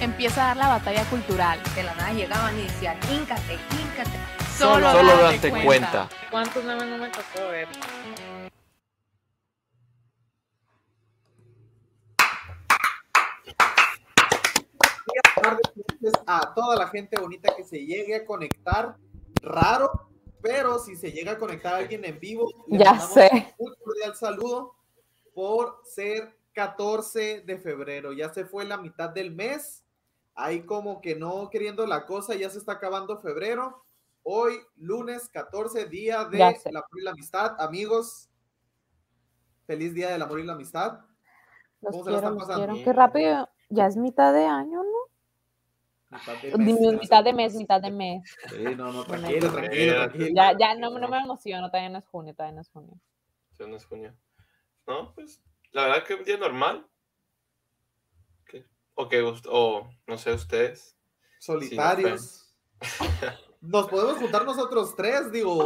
Empieza a dar la batalla cultural. De la nada llegaban y decían, híncate, híncate. Solo, Solo date date cuenta. ¿Cuántos memes no me tocó ver? a toda la gente bonita que se llegue a conectar. Raro, pero si se llega a conectar alguien en vivo, le Ya sé. un cordial saludo por ser 14 de febrero. Ya se fue la mitad del mes. Ahí como que no queriendo la cosa, ya se está acabando febrero. Hoy, lunes 14, día de la amor y la amistad. Amigos, feliz día del amor y la amistad. Los ¿Cómo se la quiero, están pasando? quiero. Qué rápido. Ya es mitad de año, ¿no? Mitad de mes, mitad se- de mes, mitad de mes. Sí, no, no, tranquilo, tranquilo, tranquilo. Ya, ya no, no me emociono, todavía no es junio, todavía no es junio. Ya no es junio. No, pues, la verdad que un día normal. O que, o no sé, ustedes. solitarios. Nos podemos juntar nosotros tres, digo,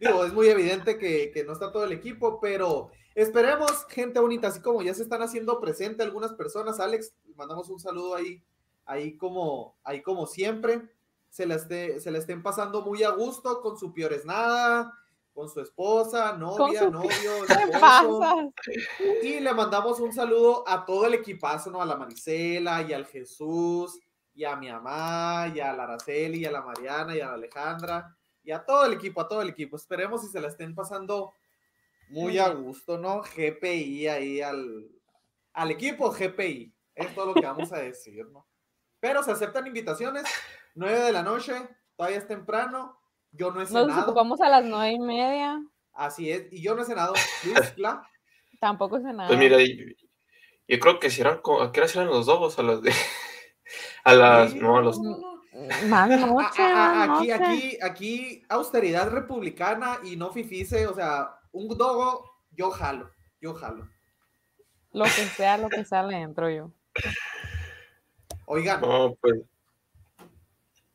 digo, es muy evidente que, que no está todo el equipo, pero esperemos, gente bonita, así como ya se están haciendo presente algunas personas, Alex, mandamos un saludo ahí, ahí como, ahí como siempre, se la, esté, se la estén pasando muy a gusto con su Piores Nada, con su esposa, novia, su- novio, ¿Qué esposo. Y le mandamos un saludo a todo el equipazo, ¿no? A la Marisela y al Jesús, y a mi mamá, y a la Araceli, y a la Mariana, y a la Alejandra, y a todo el equipo, a todo el equipo. Esperemos si se la estén pasando muy a gusto, ¿no? GPI ahí al, al equipo GPI. Es todo lo que vamos a decir, ¿no? Pero se aceptan invitaciones, 9 de la noche, todavía es temprano, yo no he Nos cenado, ocupamos a las nueve y media. así es, y yo no he cenado. Luis, Tampoco sé nada. Pues mira, yo, yo creo que si eran, co- ¿a qué hora eran los dos? A las de. A las. Sí, No, a los. Más A- noche, a- a- más aquí, noche. aquí, aquí, austeridad republicana y no fifice, o sea, un dogo, yo jalo, yo jalo. Lo que sea, lo que sea, le entro yo. Oigan, No, pues.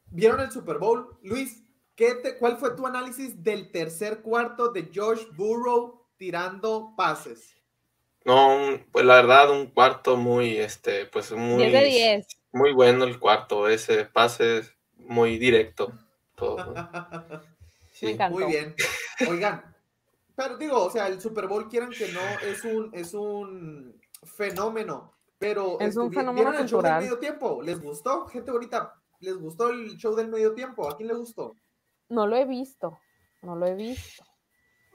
¿vieron el Super Bowl? Luis, ¿qué te, ¿cuál fue tu análisis del tercer cuarto de Josh Burrow tirando pases? No, un- pues la verdad, un cuarto muy, este, pues muy. 10 de 10. Muy bueno el cuarto, ese pase es muy directo. Todo. Sí. Muy bien. Oigan, pero digo, o sea, el Super Bowl quieran que no es un es un fenómeno, pero Es un fenómeno ¿vieron el show del medio tiempo? ¿Les gustó? Gente bonita, ¿les gustó el show del medio tiempo? ¿A quién le gustó? No lo he visto. No lo he visto.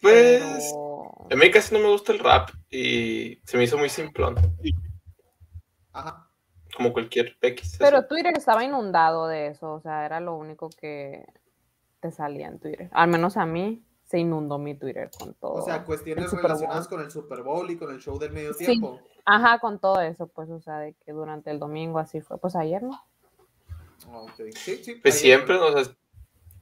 Pues. pero- A mí casi no me gusta el rap y se me hizo muy simplón. Ajá. Como cualquier X. Pero. Twitter estaba inundado de eso, o sea, era lo único que te salía en Twitter. Al menos a mí se inundó mi Twitter con todo. O sea, cuestiones relacionadas con el Super Bowl y con el show del medio Sí. tiempo. Ajá, con todo eso, pues, o sea, de que durante el domingo así fue. Pues ayer, ¿no? Ah, ok. Sí, sí. Pues siempre, o sea,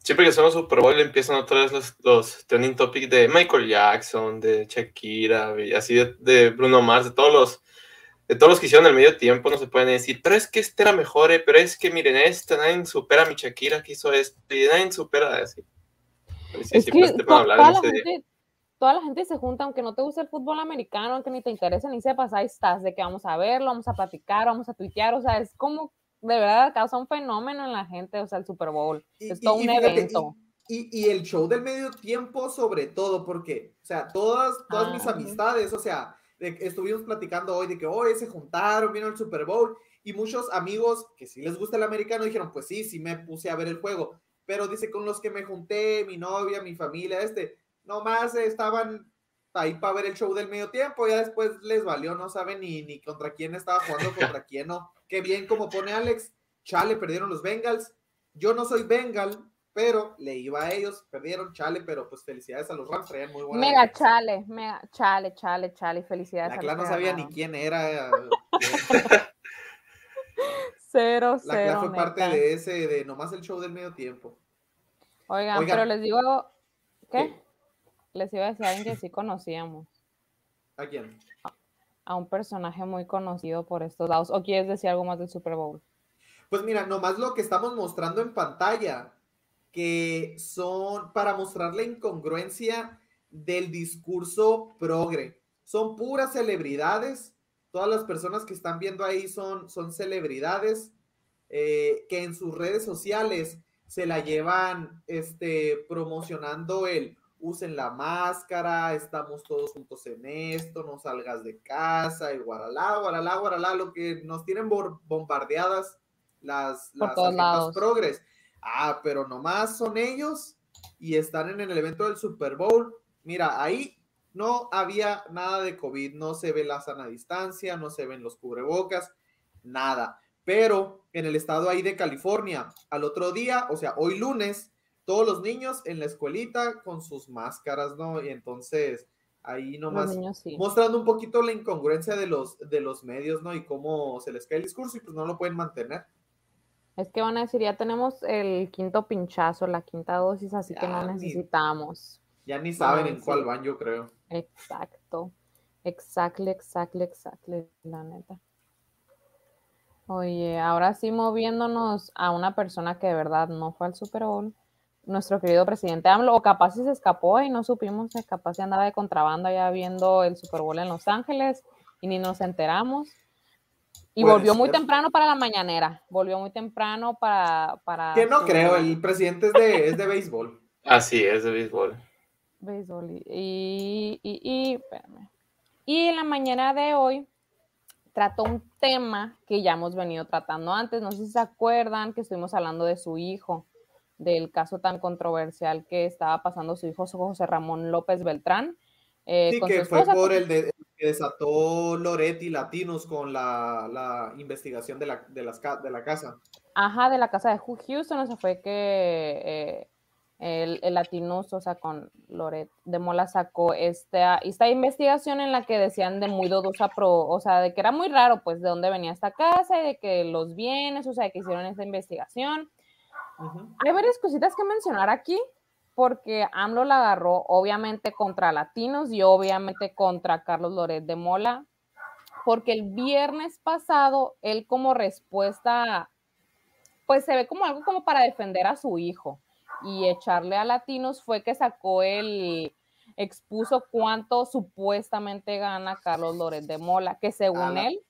siempre que hacemos Super Bowl empiezan otra vez los, los trending topics de Michael Jackson, de Shakira, y así de, de Bruno Mars, de todos los de todos los que hicieron el medio tiempo, no se pueden decir, pero es que este era mejor, eh, pero es que miren, este nadie supera a mi Shakira que hizo esto, y nadie supera así. Sí, es que este toda, la gente, toda la gente se junta, aunque no te guste el fútbol americano, aunque ni te interese ni sepas, ahí estás, de que vamos a verlo, vamos a platicar, vamos a tuitear, o sea, es como, de verdad, causa un fenómeno en la gente, o sea, el Super Bowl. Y- es y- todo y un fíjate, evento. Y, y el show del medio tiempo sobre todo, porque, o sea, todas, todas mis Ah. amistades, o sea, de estuvimos platicando hoy de que hoy se juntaron, vino el Super Bowl, y muchos amigos que sí les gusta el americano dijeron, pues sí, sí me puse a ver el juego, pero dice, con los que me junté, mi novia, mi familia, este, nomás estaban ahí para ver el show del medio tiempo, ya después les valió, no saben ni, ni contra quién estaba jugando, contra quién no. Qué bien como pone Alex, chale, perdieron los Bengals, yo no soy Bengal, pero le iba a ellos, perdieron, chale, pero pues felicidades a los Rams, traían muy buena Mega defensa. chale, mega chale, chale, chale, felicidades. La a los clan no sabía ni quién era. Sí, Cero, La cero. Cla fue parte de ese, de nomás el show del medio tiempo. Oigan, Oigan. pero les digo, ¿qué? ¿Qué? Les iba a decir a alguien que sí conocíamos, ¿A quién? a un personaje muy conocido por estos lados. ¿O quieres decir algo más del Super Bowl? Pues mira, nomás lo que estamos mostrando en pantalla, que son para mostrar la incongruencia del discurso progre. Son puras celebridades. Todas las personas que están viendo ahí son, son celebridades eh, que en sus redes sociales se la llevan este, promocionando el usen la máscara, estamos todos juntos en esto, no salgas de casa, y guaralá, guaralá, guaralá, lo que nos tienen bombardeadas las, Por las agendas progres. Ah, pero nomás son ellos y están en el evento del Super Bowl. Mira, ahí no había nada de COVID, no se ve la sana distancia, no se ven los cubrebocas, nada. Pero en el estado ahí de California, al otro día, o sea, hoy lunes, todos los niños en la escuelita con sus máscaras, ¿no? Y entonces ahí nomás niños sí. mostrando un poquito la incongruencia de los, de los medios, ¿no? Y cómo se les cae el discurso y pues no lo pueden mantener. Es que van a decir, ya tenemos el quinto pinchazo, la quinta dosis, así que no ni- necesitamos. Ya ni saben en sí. cuál van, yo creo. Exacto. Exactly, exactly, exactly, la neta. Oye, ahora sí moviéndonos a una persona que de verdad no fue al Super Bowl, nuestro querido presidente AMLO, o capaz si se escapó y no supimos, eh, capaz si andaba de contrabando allá viendo el Super Bowl en Los Ángeles y ni nos enteramos. Y Puede volvió muy temprano para la mañanera, volvió muy temprano para... para Que no su- creo, el presidente es de, es de béisbol. Así es, de béisbol. béisbol. Y, y, y, y- espérame. Y en la mañana de hoy trató un tema que ya hemos venido tratando antes. No sé si se acuerdan que estuvimos hablando de su hijo, del caso tan controversial que estaba pasando su hijo José Ramón López Beltrán. eh, Sí, que fue por el de, que desató Loretti Latinos con la, la investigación de la, de, las, de la casa. Ajá, de la casa de Houston, o sea, fue que eh, el, el Latinus, o sea, con Loret de Mola sacó esta, esta investigación en la que decían de muy dudosa pro, o sea, de que era muy raro, pues, de dónde venía esta casa y de que los bienes, o sea, que hicieron esta investigación. Hay varias cositas que mencionar aquí, porque AMLO la agarró obviamente contra latinos y obviamente contra Carlos Loret de Mola, porque el viernes pasado él como respuesta, pues se ve como algo como para defender a su hijo y echarle a latinos fue que sacó el expuso cuánto supuestamente gana Carlos Loret de Mola, que según Ala. él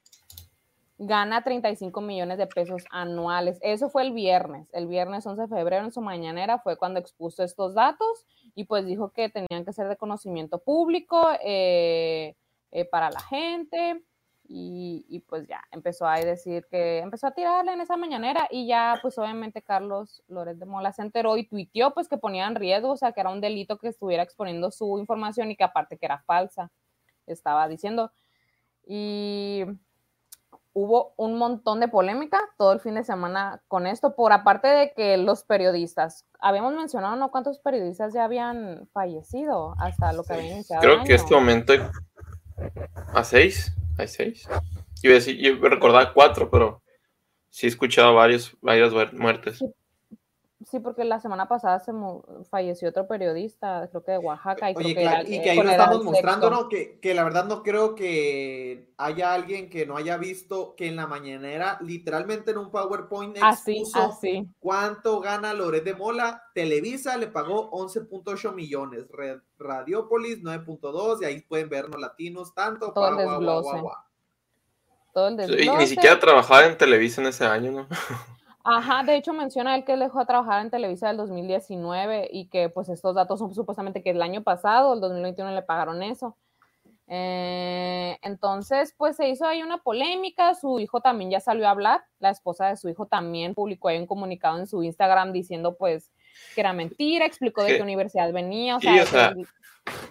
gana 35 millones de pesos anuales. Eso fue el viernes. El viernes 11 de febrero en su mañanera fue cuando expuso estos datos y pues dijo que tenían que ser de conocimiento público eh, eh, para la gente. Y, pues ya empezó a decir que empezó a tirarle en esa mañanera y ya pues obviamente Carlos Lórez de Mola se enteró y tuiteó pues que ponía en riesgo, o sea que era un delito que estuviera exponiendo su información y que aparte que era falsa, estaba diciendo. Y hubo un montón de polémica todo el fin de semana con esto, por aparte de que los periodistas, habíamos mencionado, ¿no? ¿Cuántos periodistas ya habían fallecido hasta lo que había iniciado? Creo el que este momento hay a seis. ¿Hay seis? Yo, iba a decir, yo recordaba cuatro, pero sí he escuchado varios, varias muer- muertes. Sí, porque la semana pasada se mu- falleció otro periodista, creo que de Oaxaca. Y, Oye, que claro, era- y eh, que ahí lo estamos mostrando. ¿no? Que, que la verdad no creo que haya alguien que no haya visto que en la mañanera, literalmente en un PowerPoint Así, expuso así. cuánto gana Loret de Mola. Televisa le pagó 11.8 millones, Red- Radiopolis 9.2, y ahí pueden vernos latinos, tanto. Todo el pa, guau, guau, guau, desglose. Todo el Y desglose. ni siquiera trabajaba en Televisa en ese año, ¿no? Ajá, de hecho menciona él que él dejó de trabajar en Televisa del 2019 y que pues estos datos son supuestamente que el año pasado, el 2021 le pagaron eso. Eh, entonces, pues se hizo ahí una polémica, su hijo también ya salió a hablar, la esposa de su hijo también publicó ahí un comunicado en su Instagram diciendo pues que era mentira, explicó de Sí. qué universidad venía, o Sí, sea, o sea, que-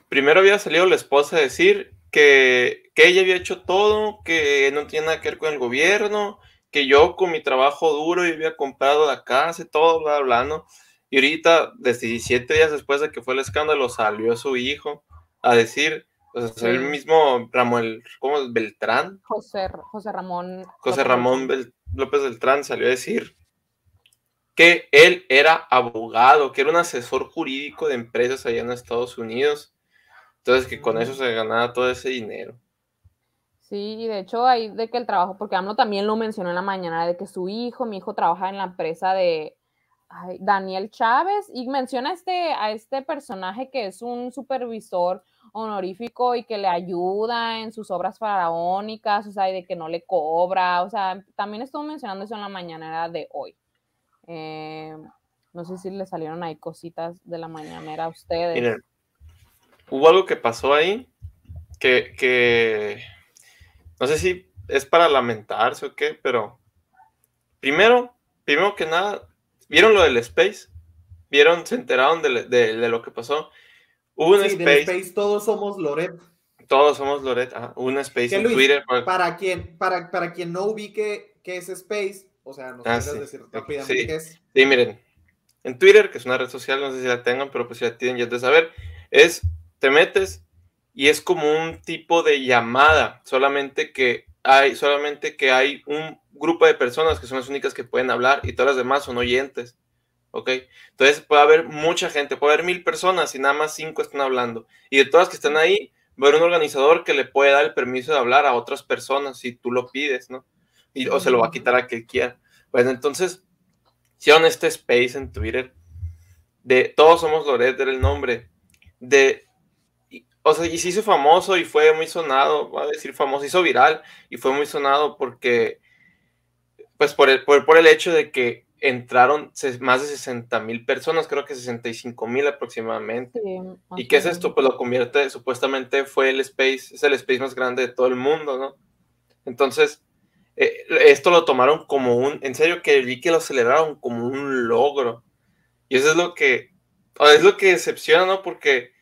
Primero había salido la esposa a decir que, que ella había hecho todo, que no tiene nada que ver con el gobierno, que yo con mi trabajo duro y había comprado la casa y todo, bla, bla, ¿no? Y ahorita, desde 17 días después de que fue el escándalo, salió su hijo a decir O sea, salió Sí. el mismo Ramón, ¿cómo? es? Beltrán, José, José Ramón. José Ramón Beltrán. Bel- López Beltrán salió a decir que él era abogado, que era un asesor jurídico de empresas allá en Estados Unidos. Entonces que con eso Mm. se ganaba todo ese dinero. Sí, y de hecho ahí de que el trabajo, porque AMLO también lo mencionó en la mañana, de que su hijo, mi hijo trabaja en la empresa de Daniel Chávez y menciona a este, a este personaje que es un supervisor honorífico y que le ayuda en sus obras faraónicas, o sea, y de que no le cobra, o sea, también estuvo mencionando eso en la mañanera de hoy. Eh, no sé si le salieron ahí cositas de la mañanera a ustedes. Miren, hubo algo que pasó ahí que, que no sé si es para lamentarse o qué, pero primero, primero que nada, ¿vieron lo del Space? ¿Vieron, se enteraron de, de- de lo que pasó? Hubo un Sí, del Space, todos somos Loret. todos somos Loret, hubo un Space ¿Qué, en Luis? Twitter. para- Para quien, para, para quien no ubique qué es Space, o sea, nos Ah, sí. decir rápidamente sí. qué es. Sí, miren, en Twitter, que es una red social, no sé si la tengan, pero pues si la tienen ya de saber, es, te metes y es como un tipo de llamada, solamente que hay, solamente que hay un grupo de personas que son las únicas que pueden hablar y todas las demás son oyentes, ¿ok? Entonces puede haber mucha gente, puede haber mil personas y nada más cinco están hablando. Y de todas que están ahí, va a haber un organizador que le puede dar el permiso de hablar a otras personas si tú lo pides, ¿no? Y, o se lo va a quitar a quien quiera. Bueno, entonces hicieron este space en Twitter de Todos somos Loret, era el nombre. De, o sea, y se hizo famoso y fue muy sonado, voy a decir famoso, hizo viral y fue muy sonado porque, pues por el, por, por el hecho de que entraron más de 60 mil personas, creo que 65 mil aproximadamente. Sí, ¿Y qué es esto? Pues lo convierte, supuestamente fue el space, es el space más grande de todo el mundo, ¿no? Entonces, eh, esto lo tomaron como un, en serio que vi que lo celebraron como un logro. Y eso es lo que, es lo que decepciona, ¿no? Porque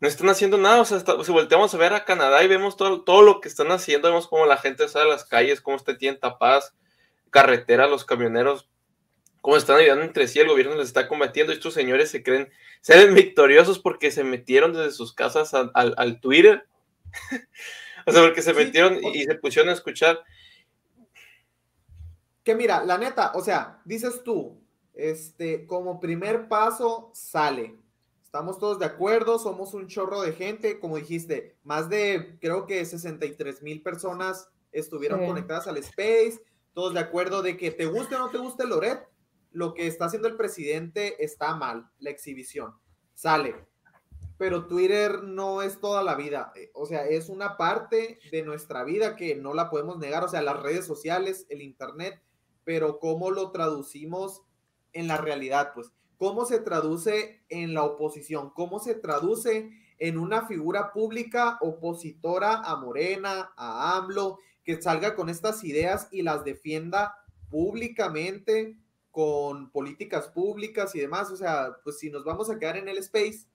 no están haciendo nada, o sea, está- si volteamos a ver a Canadá y vemos todo, todo lo que están haciendo, vemos cómo la gente sale a las calles, cómo está, tienen tapadas carretera, los camioneros, cómo están ayudando entre sí, el gobierno les está combatiendo, y estos señores se creen ser victoriosos porque se metieron desde sus casas al, Twitter. o sea, porque se metieron y, y se pusieron a escuchar. Que mira, la neta, o sea, dices tú, este, como primer paso sale. Estamos todos de acuerdo, somos un chorro de gente, como dijiste, más de, creo que 63 mil personas estuvieron Sí. conectadas al Space, todos de acuerdo de que te guste o no te guste Loret, lo que está haciendo el presidente está mal, la exhibición, sale. Pero Twitter no es toda la vida, eh, o sea, es una parte de nuestra vida que no la podemos negar, o sea, las redes sociales, el Internet, pero cómo lo traducimos en la realidad, pues, cómo se traduce en la oposición, cómo se traduce en una figura pública opositora a Morena, a AMLO, que salga con estas ideas y las defienda públicamente con políticas públicas y demás, o sea, pues si nos vamos a quedar en el space,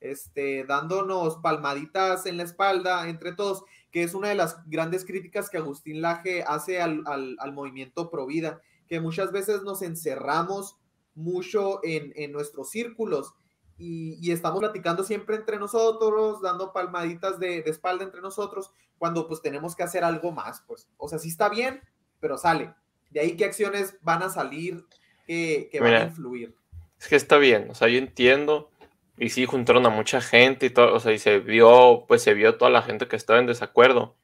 este, dándonos palmaditas en la espalda entre todos, que es una de las grandes críticas que Agustín Laje hace al, al, al movimiento Provida, que muchas veces nos encerramos mucho en, en nuestros círculos y, y, estamos platicando siempre entre nosotros, dando palmaditas de, de, espalda entre nosotros, cuando pues tenemos que hacer algo más, pues, o sea, sí está bien, pero sale. De ahí qué acciones van a salir que, que van a influir. Es que está bien, o sea, yo entiendo, y sí juntaron a mucha gente y todo, o sea, y se vio, pues se vio toda la gente que estaba en desacuerdo,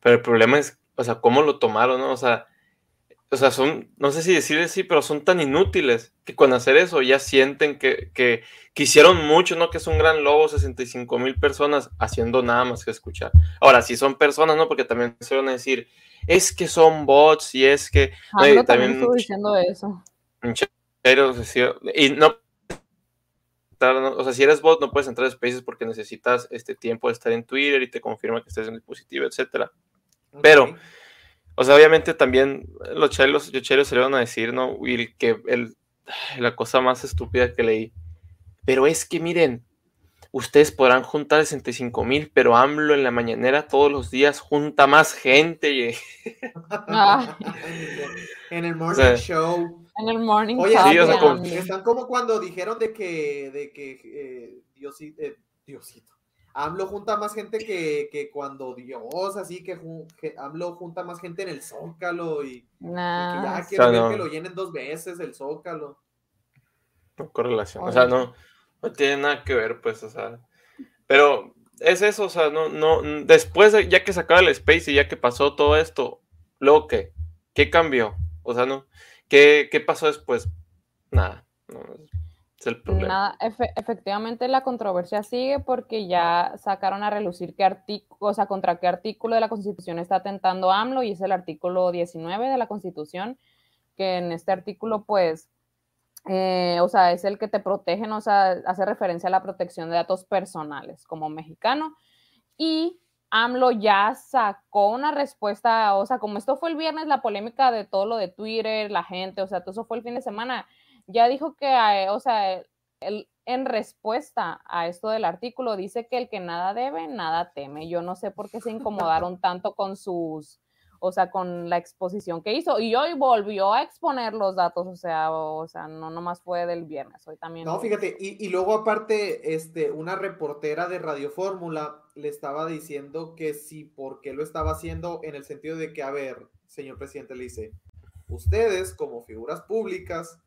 pero el problema es, o sea, cómo lo tomaron, ¿no? O sea, o sea, son, no sé si decirles sí, pero son tan inútiles que con hacer eso ya sienten que, que, que hicieron mucho, ¿no? Que es un gran lobo, 65 mil personas haciendo nada más que escuchar. Ahora, si son personas, ¿no? Porque también se van a decir, es que son bots y es que... Ah, no, también estuvo diciendo eso. Pero, y no, o sea, si eres bot no puedes entrar a Spaces porque necesitas este tiempo de estar en Twitter y te confirma que estés en el dispositivo, etcétera. Okay. Pero, o sea, obviamente también los chelos, los chelos se le van a decir, ¿no? Will, que el, la cosa más estúpida que leí. Pero es que miren, ustedes podrán juntar 65 mil, pero AMLO en la mañanera todos los días junta más gente. Y... ah. en el morning o sea, show. En el morning Oye, sí, o sea, como... están como cuando dijeron de que, de que eh, Diosito, eh, Diosito, AMLO junta más gente que, que cuando Dios, así que, que AMLO junta más gente en el Zócalo y, y que Nah, ya quiero sea, ver no. que lo llenen dos veces el Zócalo. No correlación. O sea, no, no tiene nada que ver, pues, o sea. Pero es eso, o sea, no, no. Después, de- ya que se acaba el Space y ya que pasó todo esto, luego qué? ¿Qué cambió? O sea, no. ¿Qué, qué pasó después? Nada. no, es el problema. Nada, efe- efectivamente la controversia sigue porque ya sacaron a relucir qué artículo, o sea, contra qué artículo de la Constitución está atentando AMLO y es el artículo 19 de la Constitución, que en este artículo, pues, eh, o sea, es el que te protege, o sea, hace referencia a la protección de datos personales como mexicano. Y AMLO ya sacó una respuesta, o sea, como esto fue el viernes, la polémica de todo lo de Twitter, la gente, o sea, todo eso fue el fin de semana, ya dijo que, eh, o sea, él, en respuesta a esto del artículo, dice que el que nada debe, nada teme. Yo no sé por qué se incomodaron tanto con sus, o sea, con la exposición que hizo. Y hoy volvió a exponer los datos, o sea, o, o sea, no nomás fue del viernes, hoy también. No, fíjate, y, y luego aparte, este, una reportera de Radio Fórmula le estaba diciendo que sí, por qué lo estaba haciendo, en el sentido de que, a ver, señor presidente, le dice, ustedes como figuras públicas,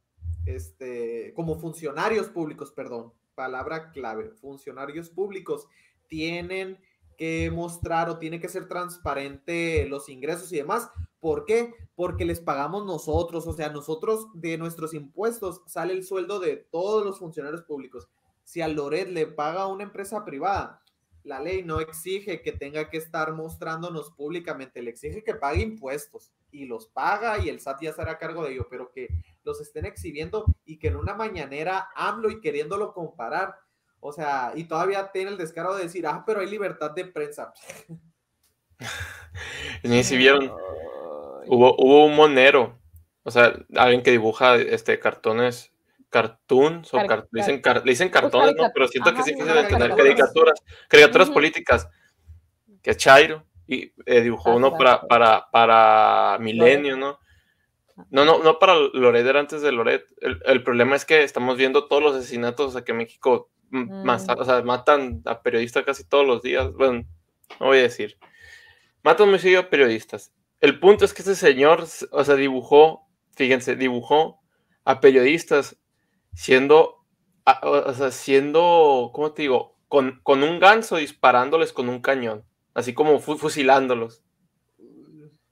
este, como funcionarios públicos, perdón, palabra clave, funcionarios públicos, tienen que mostrar o tiene que ser transparente los ingresos y demás. ¿Por qué? Porque les pagamos nosotros, o sea, nosotros de nuestros impuestos sale el sueldo de todos los funcionarios públicos. Si a Loret le paga a una empresa privada, la ley no exige que tenga que estar mostrándonos públicamente, le exige que pague impuestos y los paga y el SAT ya se hará cargo de ello, pero que los estén exhibiendo y que en una mañanera AMLO y queriéndolo comparar, o sea, y todavía tiene el descaro de decir, ah, pero hay libertad de prensa. Ni si vieron, hubo, hubo un monero, o sea, alguien que dibuja este cartones, cartoons, o car- le, dicen cari- car- le dicen cartones, ¿no? Pero siento que ajá, sí sí, que deben tener caricaturas. caricaturas, políticas, que es Chairo, y eh, dibujó Ah, uno para, claro. para, para Milenio, ¿no? No, no, no para Loret, era antes de Loret. El, el problema es que estamos viendo todos los asesinatos, o sea, que México mm, Mm. masa- o sea, matan a periodistas casi todos los días. Bueno, no voy a decir. Matan muy seguido a periodistas. El punto es que este señor, o sea, dibujó, fíjense, dibujó a periodistas siendo, a- o sea, siendo, ¿cómo te digo? Con, con un ganso disparándoles con un cañón, así como fu- fusilándolos.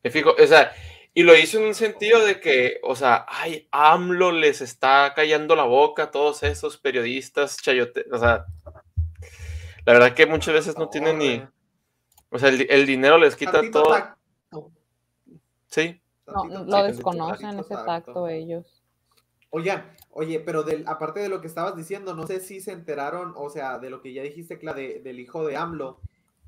Me fijo, o sea, y lo hizo en un sentido de que, o sea, ay, AMLO les está callando la boca a todos esos periodistas chayote, o sea, la verdad que muchas veces no tienen ni, o sea, el, el dinero les quita Tantito todo, tacto, sí, No, lo desconocen ese tacto. tacto ellos. Oigan, oye, pero del, aparte de lo que estabas diciendo, no sé si se enteraron, o sea, de lo que ya dijiste, Cla, de- del hijo de AMLO,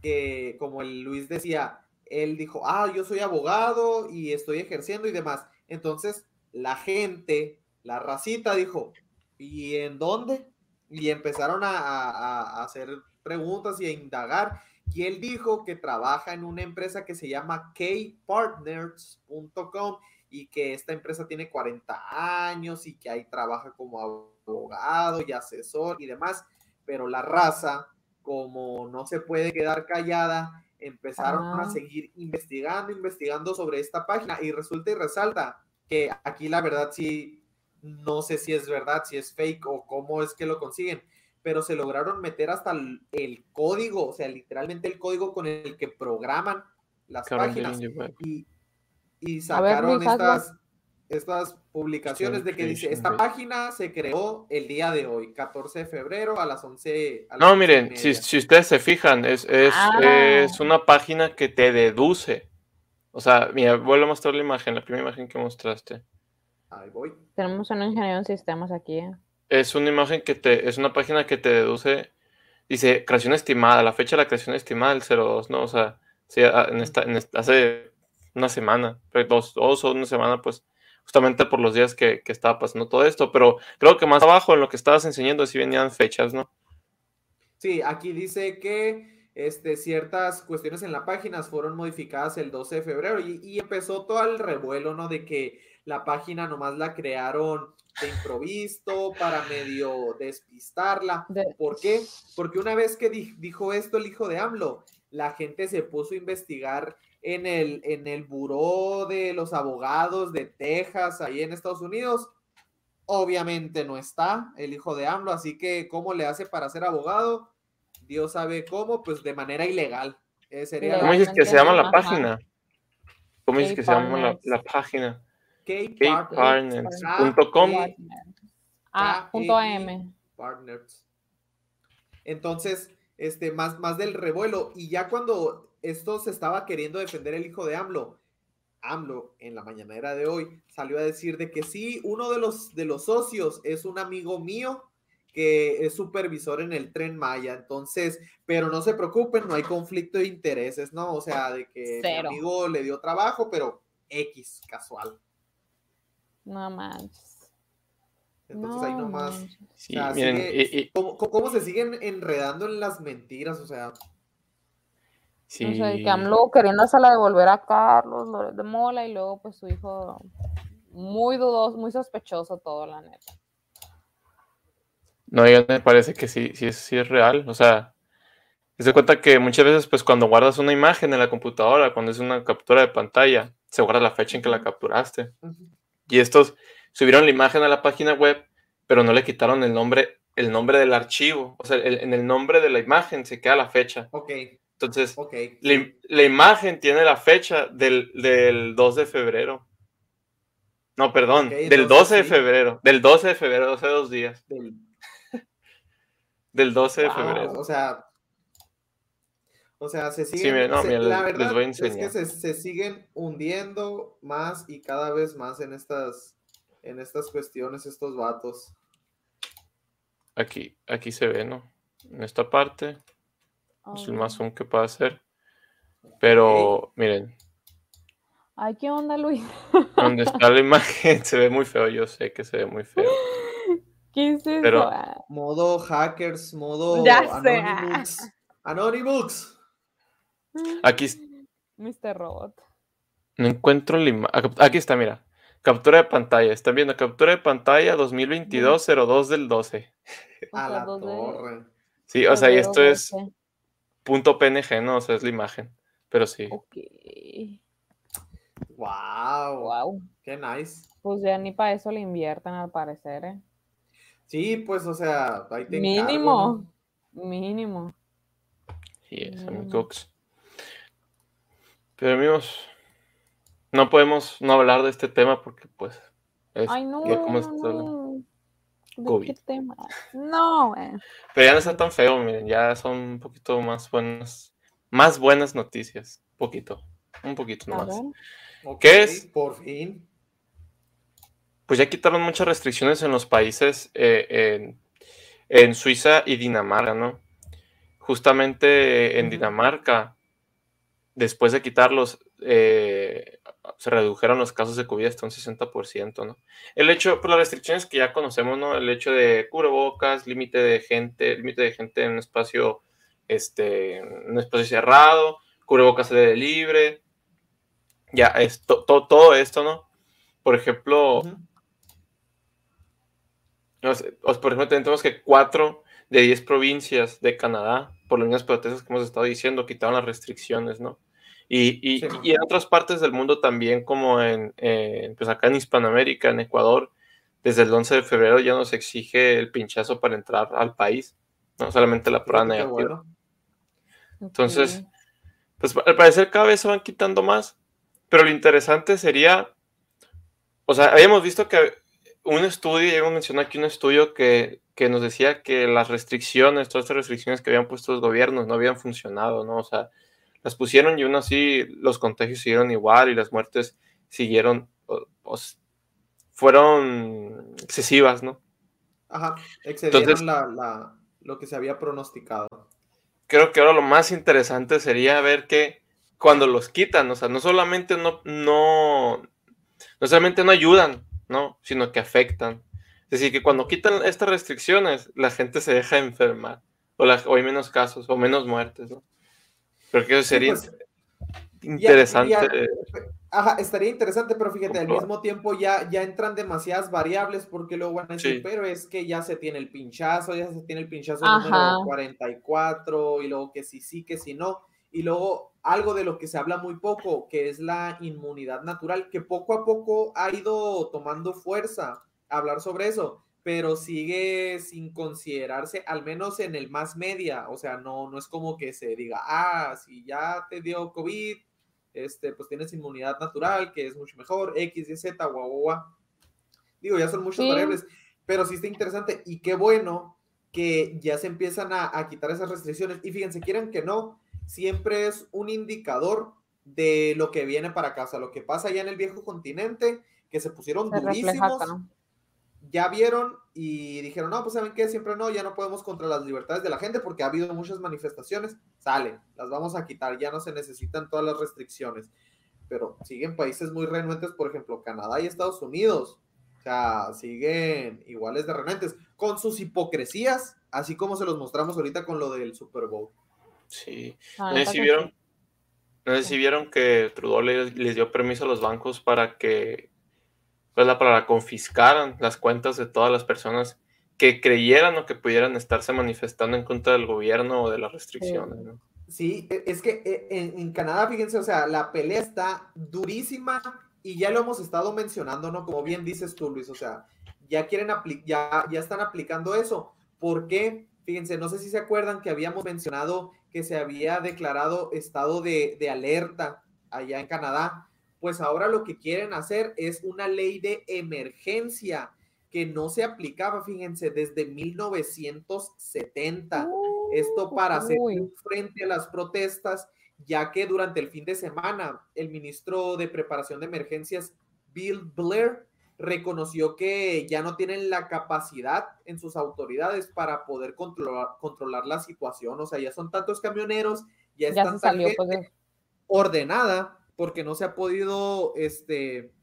que como el Luis decía, él dijo, ah, yo soy abogado y estoy ejerciendo y demás. Entonces, la gente, la racita dijo, ¿y en dónde? Y empezaron a, hacer preguntas y a indagar. Y él dijo que trabaja en una empresa que se llama kpartners.com y que esta empresa tiene 40 años y que ahí trabaja como abogado y asesor y demás, pero la raza, como no se puede quedar callada, empezaron Ah. a seguir investigando, investigando sobre esta página y resulta y resalta que aquí la verdad sí, no sé si es verdad, si es fake o cómo es que lo consiguen, pero se lograron meter hasta el, el código, o sea, literalmente el código con el que programan las páginas y, y ver, sacaron estas, estas publicaciones de que dice, esta página se creó el día de hoy, 14 de febrero a las 11. a las No, 11 y miren, si, si ustedes se fijan, es, es, Ah. es una página que te deduce. O sea, mira, vuelvo a mostrar la imagen, la primera imagen que mostraste. Ahí voy. Tenemos un ingeniero en sistemas aquí. ¿eh? Es una imagen que te, es una página que te deduce, dice creación estimada, la fecha de la creación estimada del 02, ¿no? O sea, sí, a- en esta, en esta- hace una semana, dos, dos o una semana, pues, justamente por los días que, que estaba pasando todo esto, pero creo que más abajo en lo que estabas enseñando sí venían fechas, ¿no? Sí, aquí dice que este, ciertas cuestiones en la página fueron modificadas el 12 de febrero y, y empezó todo el revuelo, ¿no? De que la página nomás la crearon de improviso para medio despistarla. De- ¿Por qué? Porque una vez que di- dijo esto el hijo de AMLO, la gente se puso a investigar en el, en el buró de los abogados de Texas, ahí en Estados Unidos. Obviamente no está el hijo de AMLO, así que ¿cómo le hace para ser abogado? Dios sabe cómo, pues de manera ilegal. Eh, sería ¿Cómo dices que se llama la página? ¿Cómo dices que se llama la, página? K-Partners. Kpartners.com. Ah, AM. Partners. Entonces, este, más, más del revuelo. Y ya cuando esto se estaba queriendo defender el hijo de AMLO, AMLO en la mañanera de hoy salió a decir de que sí, uno de los, de los socios es un amigo mío que es supervisor en el tren Maya. Entonces, pero no se preocupen, no hay conflicto de intereses, ¿no? O sea, de que Cero. mi amigo le dio trabajo, pero X, casual. No manches. Entonces no ahí nomás. Sí, O sea, miren, sigue- y- y- ¿Cómo, cómo- cómo se siguen enredando en las mentiras? O sea, sí, O sea, que AMLO queriéndosela devolver a Carlos Loret de Mola y luego pues su hijo muy dudoso, muy sospechoso todo, la neta. No, ya me parece que sí, sí, es- sí es real. O sea, se cuenta que muchas veces, pues, cuando guardas una imagen en la computadora, cuando es una captura de pantalla, se guarda la fecha en que la capturaste. Y estos subieron la imagen a la página web, pero no le quitaron el nombre, el nombre del archivo. O sea, el- en el nombre de la imagen se queda la fecha. ok, Entonces, ok. la, la imagen tiene la fecha del, del 2 de febrero. No, perdón, Ok, del entonces 12 de sí. febrero. Del 12 de febrero, hace dos días. Del- Del 12 de Wow, febrero. O sea, o sea, se siguen. mira, no, se- mira, la les- les verdad voy a es que se, se siguen hundiendo más y cada vez más en estas, en estas cuestiones, estos vatos. Aquí, aquí se ve, ¿no? En esta parte. Es el más zoom que puedo hacer. Pero, miren, Ay, ¿qué onda, Luis? donde está la imagen se ve muy feo. Yo sé que se ve muy feo. ¿Qué es eso? Pero- Ah, Modo hackers, modo Ya. Anonymous. Anonymous. Aquí Mr. Robot. no encuentro la imagen. Aquí está, mira. Captura de pantalla. Están viendo captura de pantalla 2022-02 del 12. A sea, la torre. Sí, o sea, y esto es 12. Punto PNG, ¿no? O sea, es la imagen. Pero sí. Ok. Wow. Wow. Qué nice. Pues ya ni para eso le invierten al parecer, ¿eh? Sí, pues, o sea, ahí te encargo, Mínimo. ¿no? Mínimo. Yes, amigos. Pero amigos, no podemos no hablar de este tema porque pues es Ay, no. como no, hablando. no. ¿De COVID. qué tema? No, güey. Pero ya no está tan feo, miren, ya son un poquito más buenas, más buenas noticias. Poquito, un poquito A nomás. ver. Ok, ¿Qué es? Por fin. Pues ya quitaron muchas restricciones en los países, eh, en, en Suiza y Dinamarca, ¿no? Justamente en. Dinamarca, después de quitarlos, eh, se redujeron los casos de COVID hasta un 60%, ¿no? El hecho, pues las restricciones que ya conocemos, ¿no? El hecho de cubrebocas, límite de gente, límite de gente en un espacio, este, en un espacio cerrado, cubrebocas aire libre, ya, es to- to- todo esto, ¿no? Por ejemplo, sea, por ejemplo, tenemos que 4 de 10 provincias de Canadá, por las mismas protestas que hemos estado diciendo, quitaron las restricciones, ¿no? Y, y- Sí. y en otras partes del mundo también, como en, pues acá en Hispanoamérica, en Ecuador, desde el 11 de febrero ya nos exige el pinchazo para entrar al país, no solamente la prueba negativa. bueno. Entonces, pues al parecer cada vez se van quitando más, pero lo interesante sería, o sea, habíamos visto que un estudio, ya hemos mencionado aquí un estudio que, que nos decía que las restricciones, todas estas restricciones que habían puesto los gobiernos no habían funcionado, ¿no? O sea, las pusieron y aún así los contagios siguieron igual y las muertes siguieron, o- o s- fueron excesivas, ¿no? Ajá. Excedieron Entonces- la, la- lo que se había pronosticado. creo que ahora lo más interesante sería ver que cuando los quitan, o sea, no solamente no, no, no solamente no ayudan, ¿no? Sino que afectan. Es decir, que cuando quitan estas restricciones, la gente se deja enfermar, o, la- o hay menos casos, o menos muertes, ¿no? Creo que eso Sí, sería pues, interesante. y a- Ajá, estaría interesante, pero fíjate, al mismo tiempo ya, ya entran demasiadas variables porque luego van a decir, Sí. pero es que ya se tiene el pinchazo, ya se tiene el pinchazo Ajá. número 44 y luego que sí, sí, que sí, no. Y luego algo de lo que se habla muy poco, que es la inmunidad natural, que poco a poco ha ido tomando fuerza hablar sobre eso, pero sigue sin considerarse, al menos en el más media, o sea, no, no es como que se diga, ah, si ya te dio COVID, este, pues tienes inmunidad natural, que es mucho mejor, X, Y, Z, guau, guau, guau. Digo, ya son muchas Sí. variables, pero sí está interesante y qué bueno que ya se empiezan a, a quitar esas restricciones. Y fíjense, quieren que no, siempre es un indicador de lo que viene para acá, o sea, lo que pasa allá en el viejo continente, que se pusieron Se refleja durísimos. Ya vieron y dijeron, no, pues saben qué, siempre no, ya no podemos contra las libertades de la gente porque ha habido muchas manifestaciones, sale, las vamos a quitar, ya no se necesitan todas las restricciones. Pero siguen países muy renuentes, por ejemplo, Canadá y Estados Unidos. O sea, siguen iguales de renuentes, con sus hipocresías, así como se los mostramos ahorita con lo del Super Bowl. Sí. Sé si vieron que Trudeau les, les dio permiso a los bancos para que, pues, la- para confiscaran las cuentas de todas las personas que creyeran o que pudieran estarse manifestando en contra del gobierno o de las restricciones. ¿no? Sí, e- es que eh, en, en Canadá, fíjense, o sea, la pelea está durísima y ya lo hemos estado mencionando, ¿no? Como bien dices tú, Luis, o sea, ya quieren apli- ya, ya están aplicando eso. ¿Por qué? Fíjense, no sé si se acuerdan que habíamos mencionado que se había declarado estado de, de alerta allá en Canadá. Pues ahora lo que quieren hacer es una ley de emergencia que no se aplicaba, fíjense, desde 1970. Esto para hacer Uy. frente a las protestas, ya que durante el fin de semana el ministro de Preparación de Emergencias, Bill Blair, reconoció que ya no tienen la capacidad en sus autoridades para poder controlar, controlar la situación. O sea, ya son tantos camioneros, ya, Ya están salió, pues, ordenada porque no se ha podido este,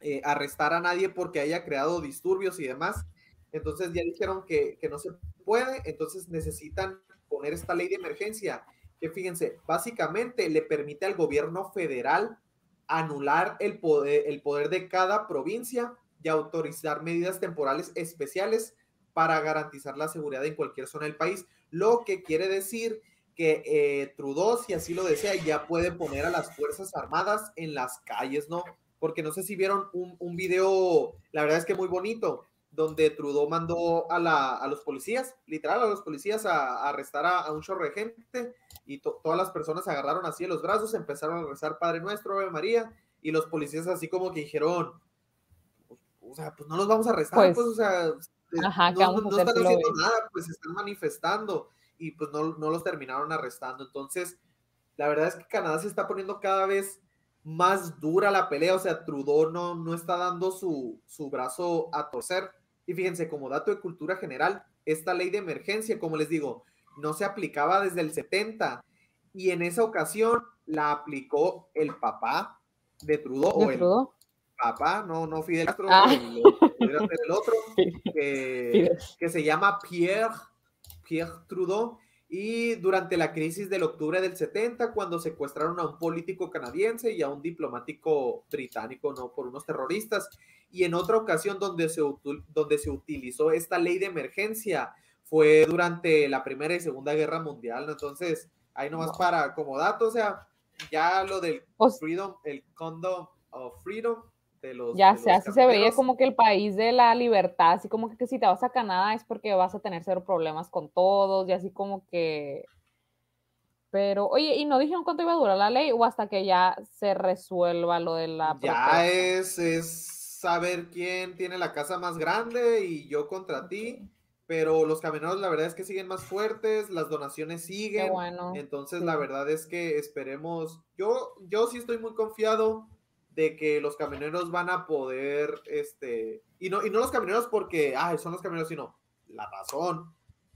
eh, arrestar a nadie porque haya creado disturbios y demás. Entonces ya dijeron que, que no se puede, entonces necesitan poner esta ley de emergencia que fíjense, básicamente le permite al gobierno federal anular el poder, el poder de cada provincia y autorizar medidas temporales especiales para garantizar la seguridad en cualquier zona del país, lo que quiere decir que eh, Trudeau, si así lo desea, ya puede poner a las Fuerzas Armadas en las calles, ¿no? Porque no sé si vieron un, un video, la verdad es que muy bonito, donde Trudeau mandó a, la, a los policías, literal a los policías a, a arrestar a, a un chorro de gente y to- todas las personas se agarraron así en los brazos, empezaron a rezar Padre Nuestro, Ave María, y los policías así como que dijeron, o sea, pues no los vamos a arrestar, pues, Pues, o sea, ajá, no, ¿qué vamos no- a no hacer están haciendo nada, pues están manifestando y pues no, no los terminaron arrestando. Entonces, la verdad es que Canadá se está poniendo cada vez más dura la pelea, o sea, Trudeau no, no está dando su, su brazo a torcer. Y fíjense, como dato de cultura general, esta ley de emergencia, como les digo, no se aplicaba desde el 70 y en esa ocasión la aplicó el papá de Trudeau o ¿De el Trudeau? papá, no, no Fidel Castro, Ah. el- otro, que, que se llama Pierre, Pierre Trudeau, y durante la crisis del octubre del 70, cuando secuestraron a un político canadiense y a un diplomático británico, ¿no? Por unos terroristas, y en otra ocasión donde se, donde se utilizó esta ley de emergencia fue durante la Primera y Segunda Guerra Mundial, ¿no? Entonces, ahí nomás para como dato, o sea, ya lo del freedom, el condom of freedom de los Ya de sé, los así se veía como que el país de la libertad, así como que, que si te vas a Canadá es porque vas a tener cero problemas con todos y así como que... Pero, oye, ¿y no dijeron cuánto iba a durar la ley o hasta que ya se resuelva lo de la Ya protesta? es, es saber quién tiene la casa más grande y yo contra ti, pero los camioneros la verdad es que siguen más fuertes, las donaciones Qué siguen, bueno. entonces sí. la verdad es que esperemos, yo, yo sí estoy muy confiado de que los camioneros van a poder, este, y no, y no los camioneros porque, ay, son los camioneros, sino la razón,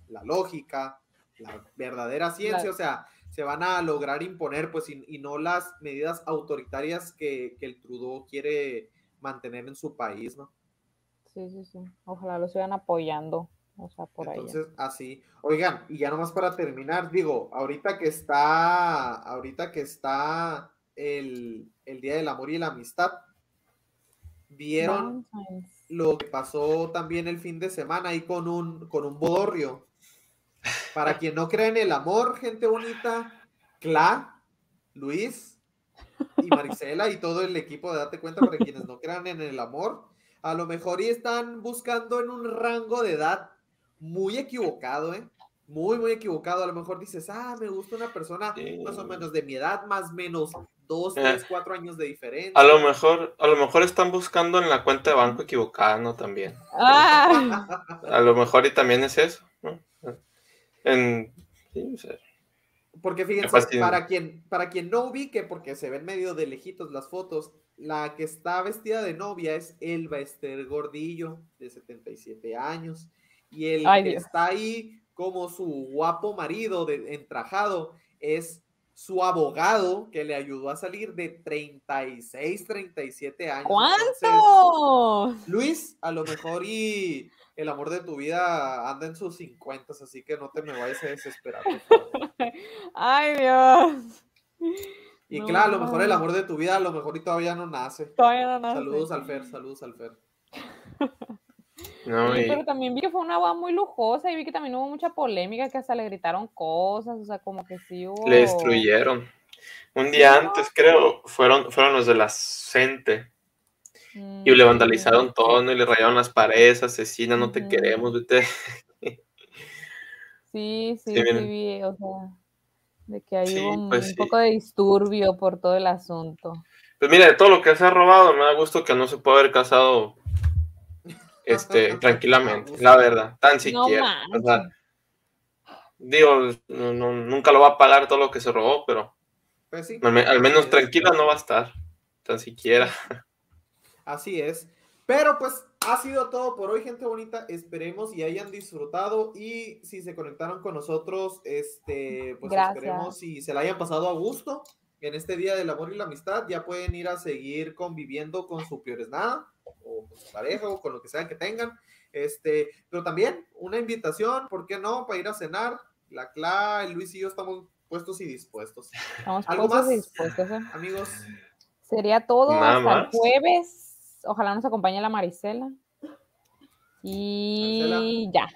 la lógica, la verdadera ciencia, o sea, se van a lograr imponer, pues, y, y no las medidas autoritarias que, que el Trudeau quiere mantener en su país, ¿no? Sí, sí, sí. Ojalá lo sigan apoyando. O sea, por ahí. Entonces, así. Oigan, y ya nomás para terminar, digo, ahorita que está, ahorita que está el, el Día del Amor y la Amistad. Vieron Valentine's. lo que pasó también el fin de semana ahí con un, con un bodorrio. Para quien no cree en el amor, gente bonita, Cla, Luis y Marisela y todo el equipo de Date Cuenta para quienes no crean en el amor, a lo mejor y están buscando en un rango de edad muy equivocado, ¿eh? Muy, muy equivocado. A lo mejor dices, ah, me gusta una persona Sí. más o menos de mi edad, más o menos dos, Eh. tres, cuatro años de diferencia. A lo mejor, a lo mejor están buscando en la cuenta de banco equivocada, ¿no? También. Ah, A lo mejor y también es eso, ¿no? En, sí, o sea, Porque fíjense, para quien, para quien no ubique, porque se ven medio de lejitos las fotos, la que está vestida de novia es Elba Ester Gordillo, de 77 años. Y el Ay, que Dios. está ahí como su guapo marido de, entrajado es su abogado que le ayudó a salir de 36, 37 años. Entonces, ¿Cuánto? Luis, a lo mejor y el amor de tu vida anda en sus 50, así que no te me vayas a desesperar. Ay, Dios. Y No. claro, a lo mejor el amor de tu vida, a lo mejor y todavía no nace. Todavía no nace. Saludos al Fer, saludos al Fer. No, Sí, y- pero también vi que fue una boda muy lujosa y vi que también hubo mucha polémica, que hasta le gritaron cosas, o sea, como que sí hubo... le destruyeron. Un día antes, creo, fueron, fueron los de la Cente y le Mm, vandalizaron todo, ¿no? Y le rayaron las paredes, asesina, no te queremos, vete. Sí, sí, Sí, sí, o sea, de que hubo un, pues un poco de disturbio por todo el asunto. Pues mira, de todo lo que se ha robado, me da gusto que no se puede haber casado este, tranquilamente, la verdad, tan No siquiera. o sea, manches. digo, no- no- nunca lo va a pagar todo lo que se robó, pero Pues sí. al, me- al menos tranquila no va a estar, tan siquiera. Así es. Pero pues ha sido todo por hoy, gente bonita. Esperemos y hayan disfrutado. Y si se conectaron con nosotros, este, pues Gracias. esperemos y se la hayan pasado a gusto en este día del amor y la amistad. Ya pueden ir a seguir conviviendo con su peores nada, o con su pareja, o con lo que sea que tengan. Este, pero también una invitación, ¿por qué no? Para ir a cenar. La Cla, el Luis y yo estamos puestos y dispuestos. Estamos ¿Algo puestos y más? dispuestos, ¿eh? Amigos, Sería todo Nada hasta el jueves. Ojalá nos acompañe la Marisela. Y ya.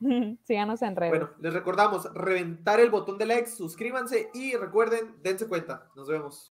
Síganos en redes. Bueno, les recordamos reventar el botón de like, suscríbanse y recuerden, dense cuenta. Nos vemos.